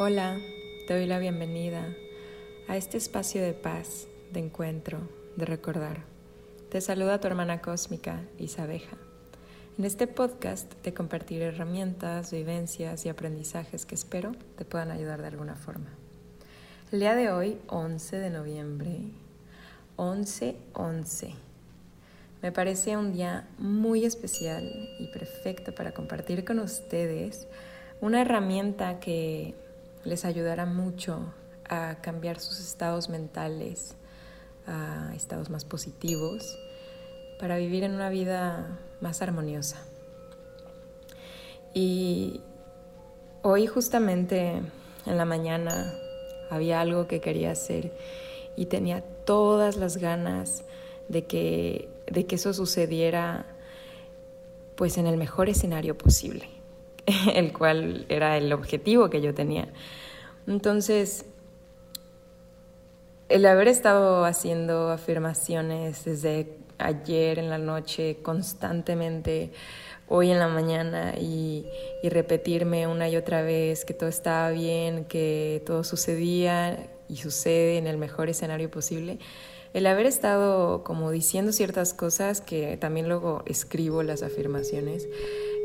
Hola, te doy la bienvenida a este espacio de paz, de encuentro, de recordar. Te saluda tu hermana cósmica, Isabeja. En este podcast te compartiré herramientas, vivencias y aprendizajes que espero te puedan ayudar de alguna forma. El día de hoy, 11 de noviembre, 11-11. Me parece un día muy especial y perfecto para compartir con ustedes una herramienta que les ayudará mucho a cambiar sus estados mentales a estados más positivos para vivir en una vida más armoniosa. Y hoy justamente en la mañana había algo que quería hacer y tenía todas las ganas de que, de que eso sucediera pues en el mejor escenario posible. el cual era el objetivo que yo tenía. Entonces, el haber estado haciendo afirmaciones desde ayer en la noche constantemente, hoy en la mañana y, repetirme una y otra vez que todo estaba bien, que todo sucedía y sucede en el mejor escenario posible, el haber estado como diciendo ciertas cosas que también luego escribo las afirmaciones,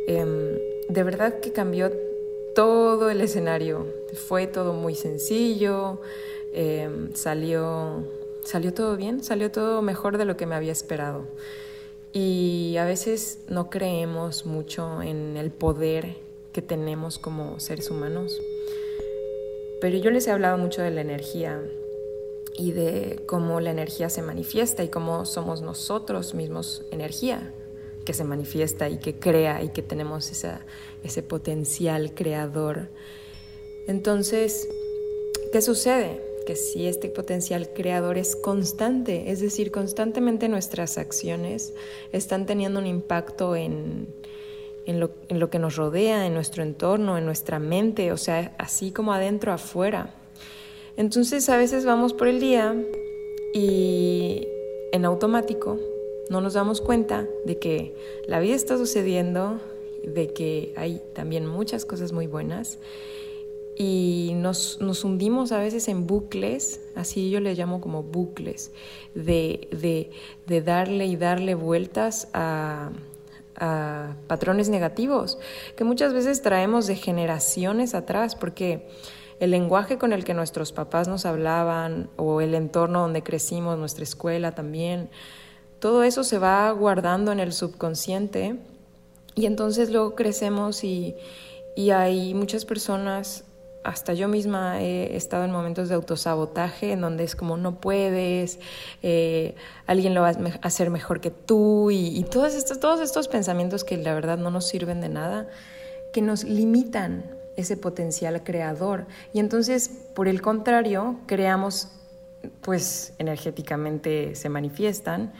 Em, de verdad que cambió todo el escenario. Fue todo muy sencillo, em, salió, salió todo bien, salió todo mejor de lo que me había esperado. Y a veces no creemos mucho en el poder que tenemos como seres humanos. Pero yo les he hablado mucho de la energía y de cómo la energía se manifiesta y cómo somos nosotros mismos energía que se manifiesta y que crea y que tenemos ese potencial creador. Entonces, ¿qué sucede? Que si este potencial creador es constante, es decir, constantemente nuestras acciones están teniendo un impacto en, en, lo, en lo que nos rodea, en nuestro entorno, en nuestra mente, o sea, así como adentro, afuera. Entonces a veces vamos por el día y en automático no nos damos cuenta de que la vida está sucediendo, de que hay también muchas cosas muy buenas. Y nos, hundimos a veces en bucles, así yo le llamo como bucles, de, darle y darle vueltas a, a patrones negativos que muchas veces traemos de generaciones atrás, porque el lenguaje con el que nuestros papás nos hablaban o el entorno donde crecimos, nuestra escuela también, todo eso se va guardando en el subconsciente y entonces luego crecemos y, hay muchas personas, hasta yo misma he estado en momentos de autosabotaje en donde es como no puedes, eh, alguien lo va a hacer mejor que tú y, todos, estos, todos estos pensamientos que la verdad no nos sirven de nada, que nos limitan ese potencial creador. Y entonces, por el contrario, creamos, pues energéticamente se manifiestan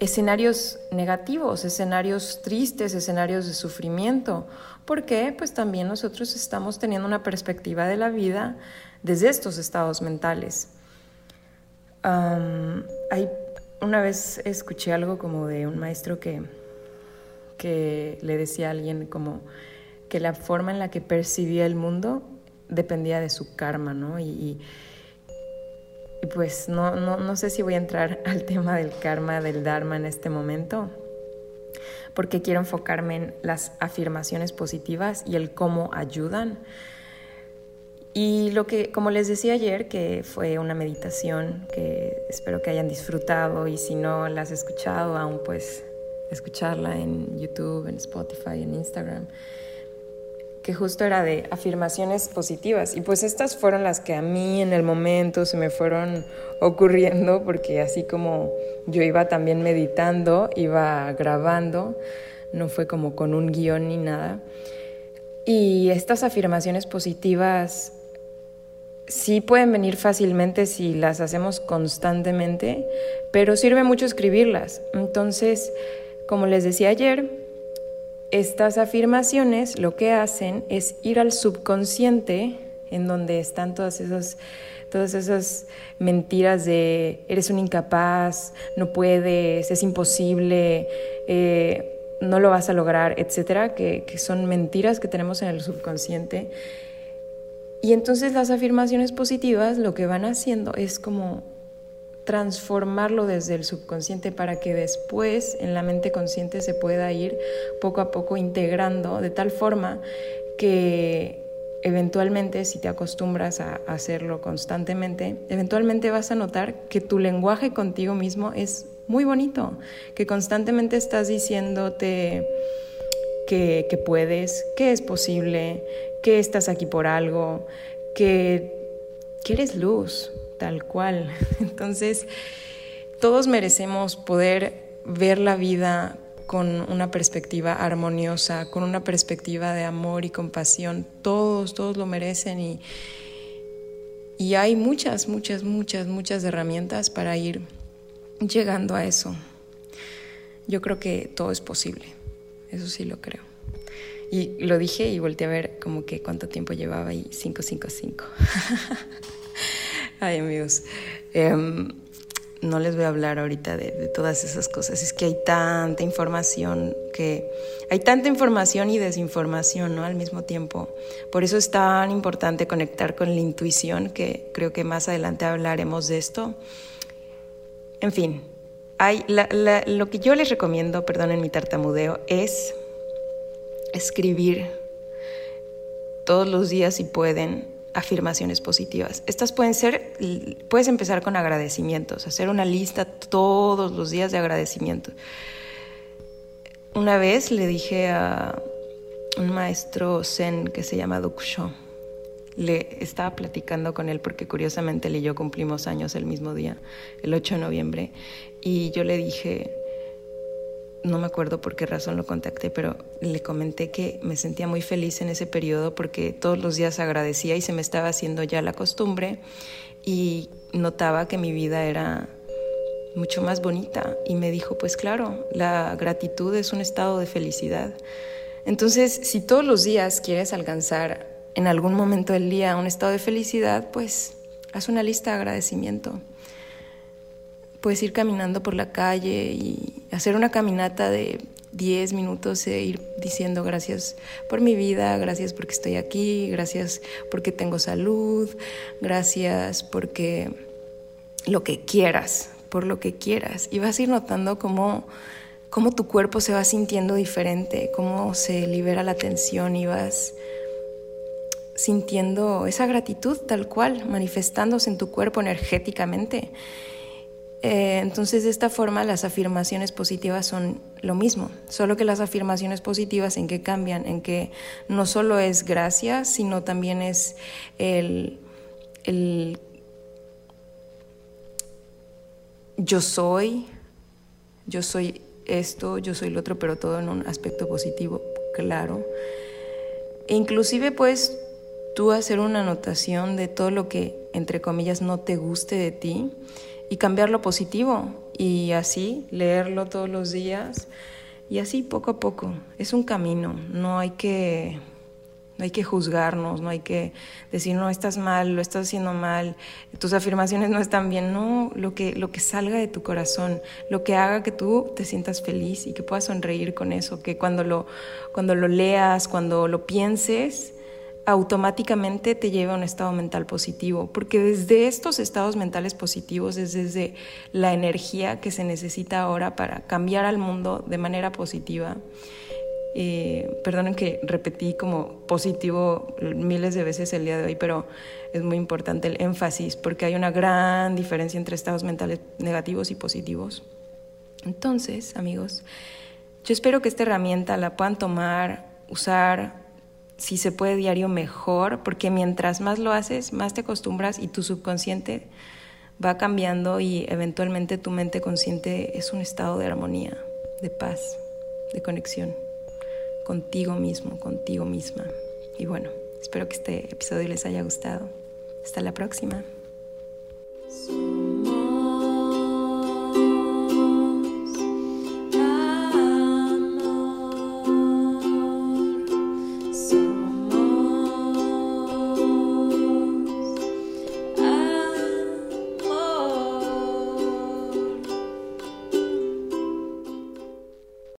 escenarios negativos, escenarios tristes, escenarios de sufrimiento. ¿Por qué? Pues también nosotros estamos teniendo una perspectiva de la vida desde estos estados mentales. hay, una vez escuché algo como de un maestro que, que le decía a alguien como que la forma en la que percibía el mundo dependía de su karma, ¿no? y pues no, no, no sé si voy a entrar al tema del karma, del dharma en este momento, porque quiero enfocarme en las afirmaciones positivas y el cómo ayudan. Y lo que, como les decía ayer, que fue una meditación que espero que hayan disfrutado y si no la has escuchado aún, pues escucharla en YouTube, en Spotify, en Instagram que justo era de afirmaciones positivas. Y pues estas fueron las que a mí en el momento se me fueron ocurriendo, porque así como yo iba también meditando, iba grabando, no fue como con un guion ni nada. Y estas afirmaciones positivas sí pueden venir fácilmente si las hacemos constantemente, pero sirve mucho escribirlas. Entonces, como les decía ayer, estas afirmaciones lo que hacen es ir al subconsciente, en donde están todas esas, todas esas mentiras de eres un incapaz, no puedes, es imposible, eh, no lo vas a lograr, etcétera, que, que son mentiras que tenemos en el subconsciente. Y entonces las afirmaciones positivas lo que van haciendo es como transformarlo desde el subconsciente para que después en la mente consciente se pueda ir poco a poco integrando de tal forma que eventualmente si te acostumbras a hacerlo constantemente, eventualmente vas a notar que tu lenguaje contigo mismo es muy bonito, que constantemente estás diciéndote que, que puedes, que es posible, que estás aquí por algo, que, que eres luz, tal cual. Entonces, todos merecemos poder ver la vida con una perspectiva armoniosa, con una perspectiva de amor y compasión. Todos, todos lo merecen y, y hay muchas, muchas, muchas, muchas herramientas para ir llegando a eso. Yo creo que todo es posible, eso sí lo creo. Y lo dije y volteé a ver como que cuánto tiempo llevaba y 555. Ay amigos, em, no les voy a hablar ahorita de, de, todas esas cosas. Es que hay tanta información que hay tanta información y desinformación, ¿no? Al mismo tiempo. Por eso es tan importante conectar con la intuición, que creo que más adelante hablaremos de esto. En fin, hay lo que yo les recomiendo, perdonen mi tartamudeo, es escribir todos los días si pueden afirmaciones positivas. Estas pueden ser, puedes empezar con agradecimientos, hacer una lista todos los días de agradecimientos. Una vez le dije a un maestro zen que se llama Duksho, le estaba platicando con él porque curiosamente él y yo cumplimos años el mismo día, el 8 de noviembre, y yo le dije, no me acuerdo por qué razón lo contacté, pero le comenté que me sentía muy feliz en ese periodo porque todos los días agradecía y se me estaba haciendo ya la costumbre y notaba que mi vida era mucho más bonita y me dijo, pues claro, la gratitud es un estado de felicidad. Entonces, si todos los días quieres alcanzar en algún momento del día un estado de felicidad, pues haz una lista de agradecimiento puedes ir caminando por la calle y hacer una caminata de 10 minutos e ir diciendo gracias por mi vida, gracias porque estoy aquí, gracias porque tengo salud, gracias porque lo que quieras, por lo que quieras. Y vas a ir notando cómo, cómo tu cuerpo se va sintiendo diferente, cómo se libera la tensión y vas sintiendo esa gratitud tal cual, manifestándose en tu cuerpo energéticamente. Eh, entonces, de esta forma, las afirmaciones positivas son lo mismo, solo que las afirmaciones positivas en que cambian, en que no solo es gracias, sino también es el, el yo soy, yo soy esto, yo soy lo otro, pero todo en un aspecto positivo, claro. E inclusive puedes tú hacer una anotación de todo lo que, entre comillas, no te guste de ti y cambiarlo positivo y así leerlo todos los días. Y así poco a poco. Es un camino, no hay que no hay que juzgarnos, no hay que decir no estás mal, lo estás haciendo mal, tus afirmaciones no están bien, no, lo que lo que salga de tu corazón, lo que haga que tú te sientas feliz y que puedas sonreír con eso, que cuando lo cuando lo leas, cuando lo pienses, automáticamente te lleva a un estado mental positivo, porque desde estos estados mentales positivos es desde la energía que se necesita ahora para cambiar al mundo de manera positiva. Eh, perdonen que repetí como positivo miles de veces el día de hoy, pero es muy importante el énfasis porque hay una gran diferencia entre estados mentales negativos y positivos. Entonces, amigos, yo espero que esta herramienta la puedan tomar, usar, si se puede diario mejor, porque mientras más lo haces, más te acostumbras y tu subconsciente va cambiando y eventualmente tu mente consciente es un estado de armonía, de paz, de conexión contigo mismo, contigo misma. Y bueno, espero que este episodio les haya gustado. Hasta la próxima.